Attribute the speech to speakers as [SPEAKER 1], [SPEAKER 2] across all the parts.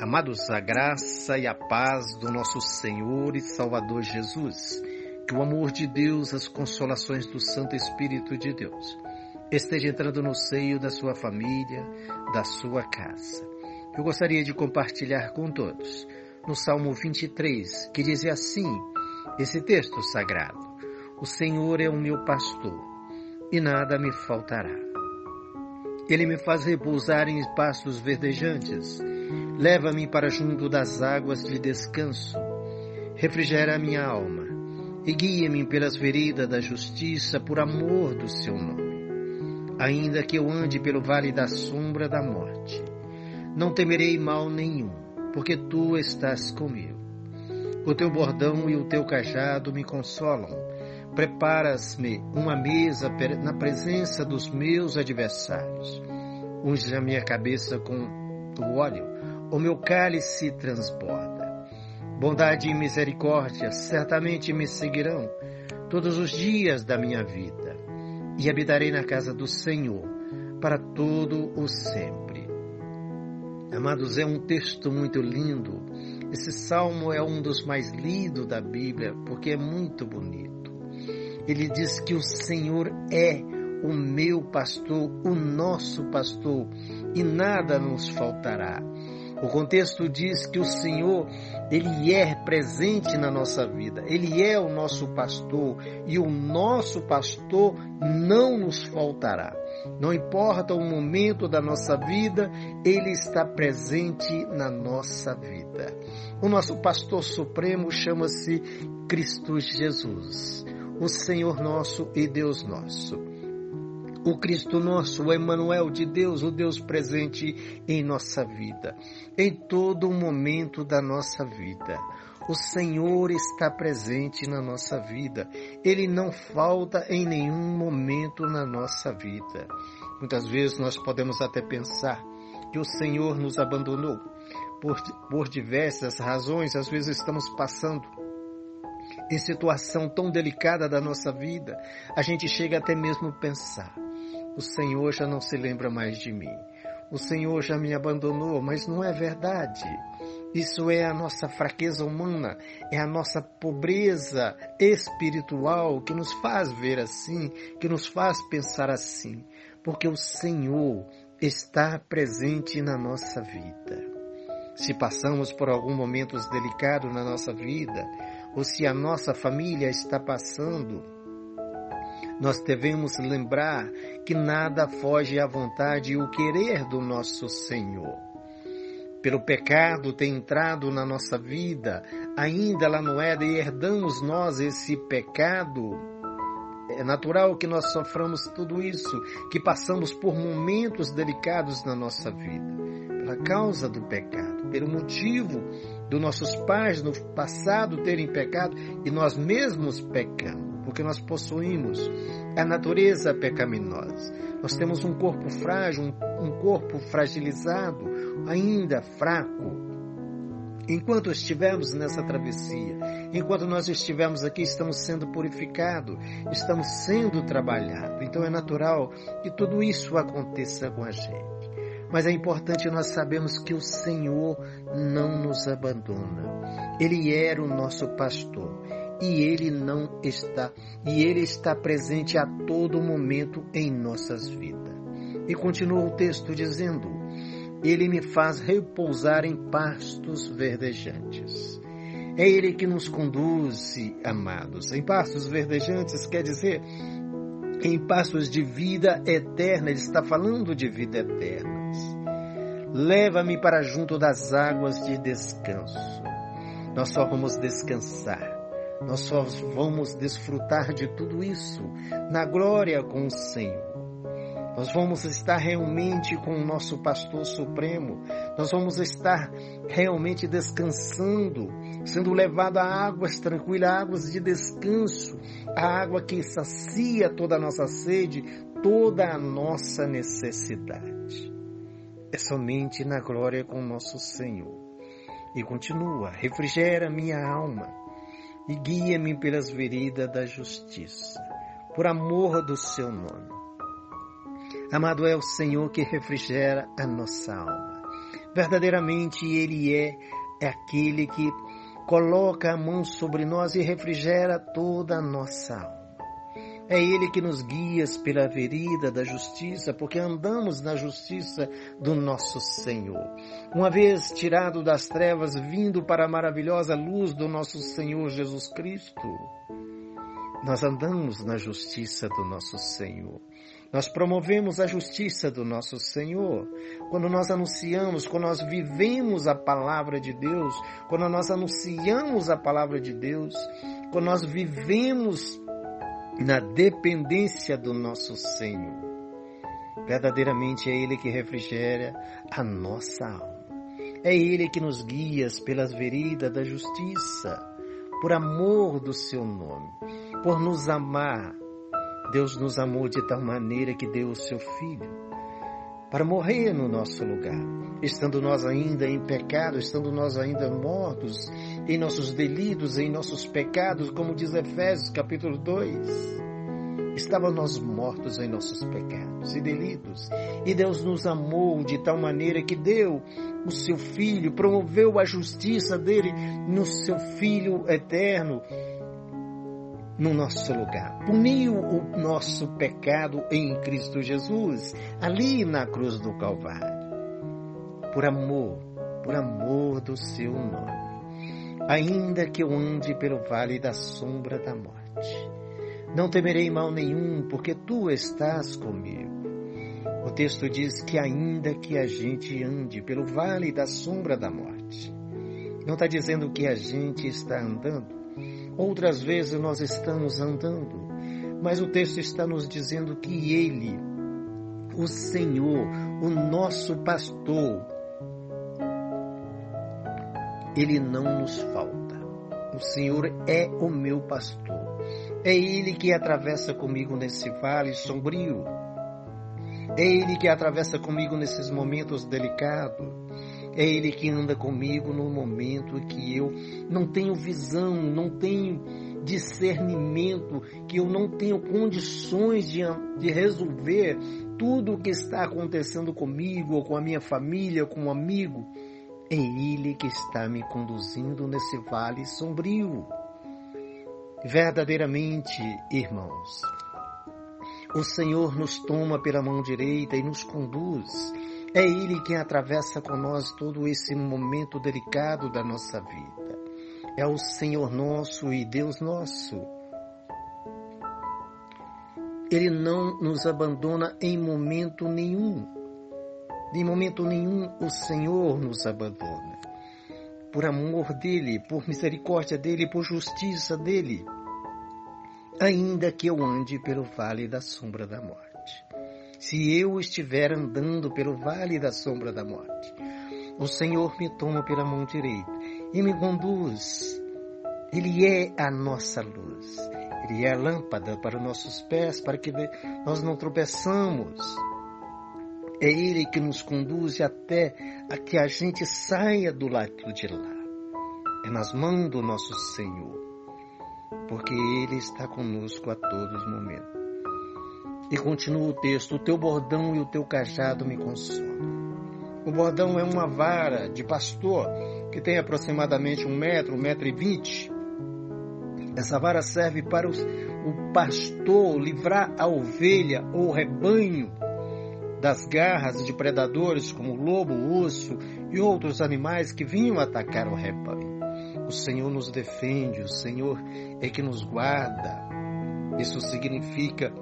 [SPEAKER 1] Amados, a graça e a paz do nosso Senhor e Salvador Jesus, que o amor de Deus, as consolações do Santo Espírito de Deus, esteja entrando no seio da sua família, da sua casa. Eu gostaria de compartilhar com todos no Salmo 23, que diz assim, esse texto sagrado: O Senhor é o meu pastor e nada me faltará. Ele me faz repousar em pastos verdejantes Leva-me para junto das águas de descanso. Refrigera a minha alma e guia-me pelas veredas da justiça por amor do seu nome. Ainda que eu ande pelo vale da sombra da morte, não temerei mal nenhum, porque tu estás comigo. O teu bordão e o teu cajado me consolam. Preparas-me uma mesa na presença dos meus adversários. Unge a minha cabeça com o óleo o meu cálice transborda. Bondade e misericórdia certamente me seguirão todos os dias da minha vida, e habitarei na casa do Senhor para todo o sempre. Amados, é um texto muito lindo. Esse salmo é um dos mais lidos da Bíblia porque é muito bonito. Ele diz que o Senhor é o meu pastor, o nosso pastor, e nada nos faltará. O contexto diz que o Senhor, ele é presente na nossa vida. Ele é o nosso pastor e o nosso pastor não nos faltará. Não importa o momento da nossa vida, ele está presente na nossa vida. O nosso pastor supremo chama-se Cristo Jesus, o Senhor nosso e Deus nosso o Cristo nosso, o Emmanuel de Deus, o Deus presente em nossa vida, em todo momento da nossa vida. O Senhor está presente na nossa vida. Ele não falta em nenhum momento na nossa vida. Muitas vezes nós podemos até pensar que o Senhor nos abandonou por, por diversas razões, às vezes estamos passando em situação tão delicada da nossa vida, a gente chega até mesmo a pensar: o Senhor já não se lembra mais de mim. O Senhor já me abandonou, mas não é verdade. Isso é a nossa fraqueza humana, é a nossa pobreza espiritual que nos faz ver assim, que nos faz pensar assim, porque o Senhor está presente na nossa vida. Se passamos por algum momento delicado na nossa vida, ou se a nossa família está passando, nós devemos lembrar que nada foge à vontade e o querer do nosso Senhor. Pelo pecado ter entrado na nossa vida, ainda lá no Éden, e herdamos nós esse pecado. É natural que nós soframos tudo isso, que passamos por momentos delicados na nossa vida, pela causa do pecado, pelo motivo dos nossos pais no passado terem pecado e nós mesmos pecamos porque nós possuímos a natureza pecaminosa. Nós temos um corpo frágil, um corpo fragilizado, ainda fraco. Enquanto estivermos nessa travessia, enquanto nós estivermos aqui, estamos sendo purificados, estamos sendo trabalhados. Então é natural que tudo isso aconteça com a gente. Mas é importante nós sabermos que o Senhor não nos abandona. Ele era o nosso pastor e ele não está, e ele está presente a todo momento em nossas vidas. E continua o texto dizendo: Ele me faz repousar em pastos verdejantes. É Ele que nos conduz, amados. Em pastos verdejantes quer dizer em pastos de vida eterna. Ele está falando de vida eterna. Leva-me para junto das águas de descanso. Nós só vamos descansar nós só vamos desfrutar de tudo isso na glória com o Senhor. Nós vamos estar realmente com o nosso pastor supremo. Nós vamos estar realmente descansando, sendo levado a águas tranquilas, águas de descanso, a água que sacia toda a nossa sede, toda a nossa necessidade. É somente na glória com o nosso Senhor. E continua, refrigera minha alma e guia-me pelas veredas da justiça, por amor do seu nome. Amado é o Senhor que refrigera a nossa alma. Verdadeiramente Ele é, é aquele que coloca a mão sobre nós e refrigera toda a nossa alma. É Ele que nos guia pela vereda da justiça, porque andamos na justiça do nosso Senhor. Uma vez tirado das trevas, vindo para a maravilhosa luz do nosso Senhor Jesus Cristo, nós andamos na justiça do nosso Senhor. Nós promovemos a justiça do nosso Senhor. Quando nós anunciamos, quando nós vivemos a palavra de Deus, quando nós anunciamos a palavra de Deus, quando nós vivemos na dependência do nosso Senhor. Verdadeiramente é Ele que refrigera a nossa alma. É Ele que nos guia pelas veredas da justiça, por amor do Seu nome, por nos amar Deus nos amou de tal maneira que deu o seu Filho para morrer no nosso lugar, estando nós ainda em pecado, estando nós ainda mortos em nossos delitos, em nossos pecados, como diz Efésios capítulo 2. Estávamos nós mortos em nossos pecados e delitos, e Deus nos amou de tal maneira que deu o seu Filho, promoveu a justiça dele no seu Filho eterno, no nosso lugar. Puniu o nosso pecado em Cristo Jesus, ali na cruz do Calvário. Por amor, por amor do seu nome. Ainda que eu ande pelo vale da sombra da morte, não temerei mal nenhum, porque tu estás comigo. O texto diz que ainda que a gente ande pelo vale da sombra da morte, não está dizendo que a gente está andando Outras vezes nós estamos andando, mas o texto está nos dizendo que Ele, o Senhor, o nosso pastor, Ele não nos falta. O Senhor é o meu pastor. É Ele que atravessa comigo nesse vale sombrio. É Ele que atravessa comigo nesses momentos delicados. É Ele que anda comigo no momento em que eu não tenho visão, não tenho discernimento, que eu não tenho condições de, de resolver tudo o que está acontecendo comigo, ou com a minha família, com um amigo. É Ele que está me conduzindo nesse vale sombrio. Verdadeiramente, irmãos, o Senhor nos toma pela mão direita e nos conduz é Ele quem atravessa com nós todo esse momento delicado da nossa vida. É o Senhor nosso e Deus nosso. Ele não nos abandona em momento nenhum. Em momento nenhum o Senhor nos abandona. Por amor dele, por misericórdia dele, por justiça dele. Ainda que eu ande pelo vale da sombra da morte se eu estiver andando pelo vale da sombra da morte. O Senhor me toma pela mão direita e me conduz. Ele é a nossa luz. Ele é a lâmpada para os nossos pés, para que nós não tropeçamos. É Ele que nos conduz até a que a gente saia do lado de lá. É nas mãos do nosso Senhor, porque Ele está conosco a todos os momentos. E continua o texto: O teu bordão e o teu cajado me consolam. O bordão é uma vara de pastor que tem aproximadamente um metro, um metro e vinte. Essa vara serve para os, o pastor livrar a ovelha ou rebanho das garras de predadores como lobo, urso e outros animais que vinham atacar o rebanho. O Senhor nos defende, o Senhor é que nos guarda. Isso significa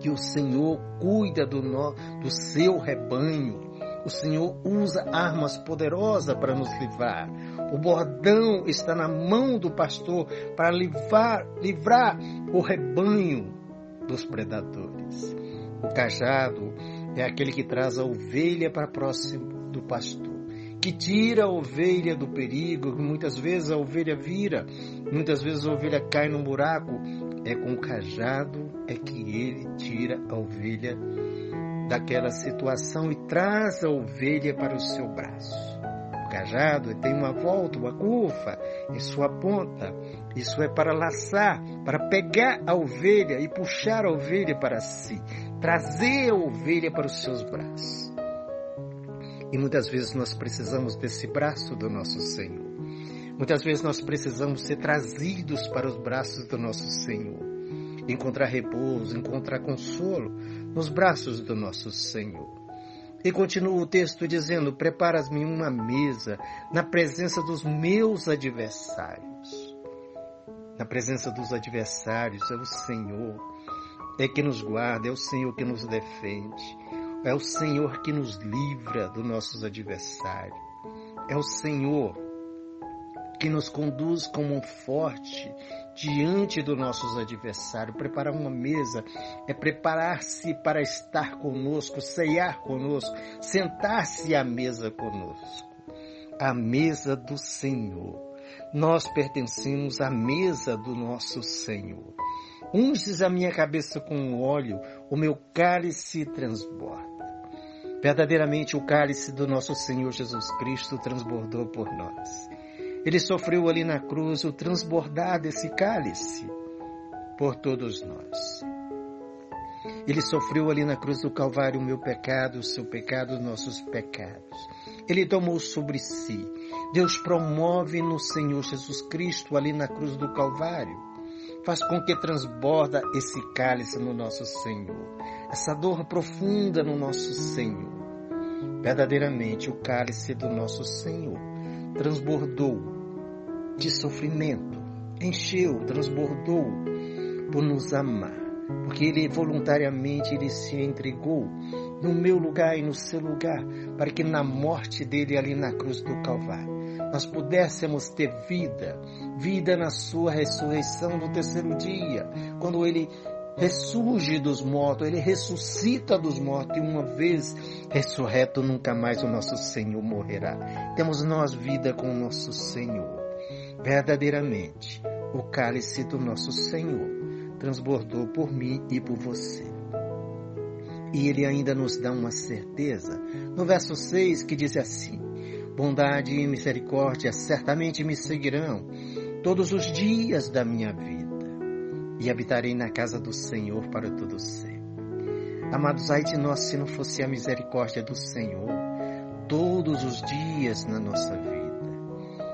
[SPEAKER 1] que o Senhor cuida do, no, do seu rebanho. O Senhor usa armas poderosas para nos livrar. O bordão está na mão do pastor para livrar, livrar o rebanho dos predadores. O cajado é aquele que traz a ovelha para próximo do pastor, que tira a ovelha do perigo, muitas vezes a ovelha vira, muitas vezes a ovelha cai num buraco, é com o cajado é que ele tira a ovelha daquela situação e traz a ovelha para o seu braço. O cajado tem uma volta, uma curva em sua ponta. Isso é para laçar, para pegar a ovelha e puxar a ovelha para si, trazer a ovelha para os seus braços. E muitas vezes nós precisamos desse braço do nosso Senhor. Muitas vezes nós precisamos ser trazidos para os braços do nosso Senhor. Encontrar repouso, encontrar consolo nos braços do nosso Senhor. E continua o texto dizendo: Preparas-me uma mesa na presença dos meus adversários. Na presença dos adversários é o Senhor, é que nos guarda, é o Senhor que nos defende, é o Senhor que nos livra dos nossos adversários, é o Senhor que nos conduz como um forte diante dos nossos adversários. Preparar uma mesa é preparar-se para estar conosco, ceiar conosco, sentar-se à mesa conosco. A mesa do Senhor. Nós pertencemos à mesa do nosso Senhor. Unges a minha cabeça com óleo, o meu cálice transborda. Verdadeiramente o cálice do nosso Senhor Jesus Cristo transbordou por nós. Ele sofreu ali na cruz o transbordar desse cálice por todos nós. Ele sofreu ali na cruz do Calvário o meu pecado, o seu pecado, os nossos pecados. Ele tomou sobre si. Deus promove no Senhor Jesus Cristo ali na cruz do Calvário. Faz com que transborda esse cálice no nosso Senhor. Essa dor profunda no nosso Senhor. Verdadeiramente o cálice do nosso Senhor transbordou de sofrimento, encheu, transbordou por nos amar, porque ele voluntariamente ele se entregou no meu lugar e no seu lugar, para que na morte dele ali na cruz do Calvário nós pudéssemos ter vida, vida na sua ressurreição no terceiro dia, quando ele ressurge dos mortos, ele ressuscita dos mortos e uma vez ressurreto nunca mais o nosso Senhor morrerá. Temos nós vida com o nosso Senhor. Verdadeiramente, o cálice do nosso Senhor transbordou por mim e por você. E ele ainda nos dá uma certeza no verso 6 que diz assim: Bondade e misericórdia certamente me seguirão todos os dias da minha vida, e habitarei na casa do Senhor para todo sempre. Amados, ai de nós se não fosse a misericórdia do Senhor todos os dias na nossa vida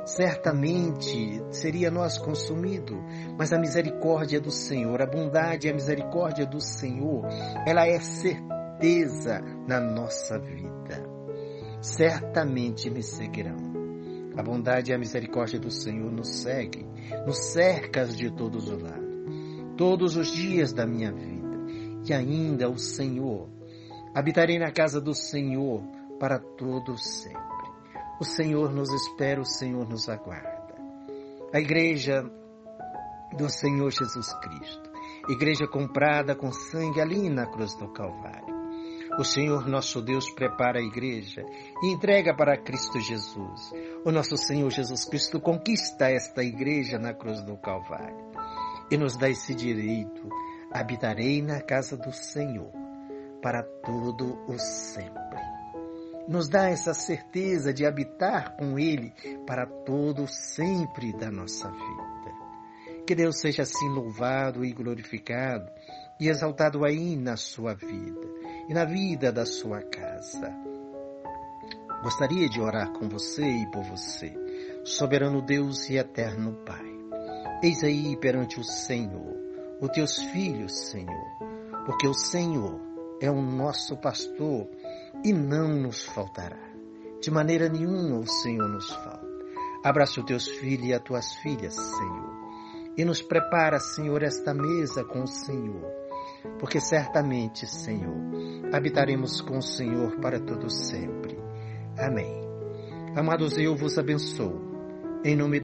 [SPEAKER 1] certamente seria nós consumido, mas a misericórdia do Senhor, a bondade e a misericórdia do Senhor, ela é certeza na nossa vida. Certamente me seguirão. A bondade e a misericórdia do Senhor nos segue, nos cercas de todos os lados, todos os dias da minha vida. E ainda o Senhor, habitarei na casa do Senhor para todo sempre. O Senhor nos espera, o Senhor nos aguarda. A igreja do Senhor Jesus Cristo, igreja comprada com sangue ali na cruz do Calvário. O Senhor nosso Deus prepara a igreja e entrega para Cristo Jesus. O nosso Senhor Jesus Cristo conquista esta igreja na cruz do Calvário e nos dá esse direito. Habitarei na casa do Senhor para todo o sempre nos dá essa certeza de habitar com Ele para todo sempre da nossa vida. Que Deus seja assim louvado e glorificado e exaltado aí na sua vida e na vida da sua casa. Gostaria de orar com você e por você, soberano Deus e eterno Pai. Eis aí perante o Senhor, os teus filhos, Senhor, porque o Senhor é o nosso pastor e não nos faltará. De maneira nenhuma o Senhor nos falta. Abraça os teus filhos e as tuas filhas, Senhor, e nos prepara, Senhor, esta mesa com o Senhor, porque certamente, Senhor, habitaremos com o Senhor para todo sempre. Amém. Amados, eu vos abençoo. Em nome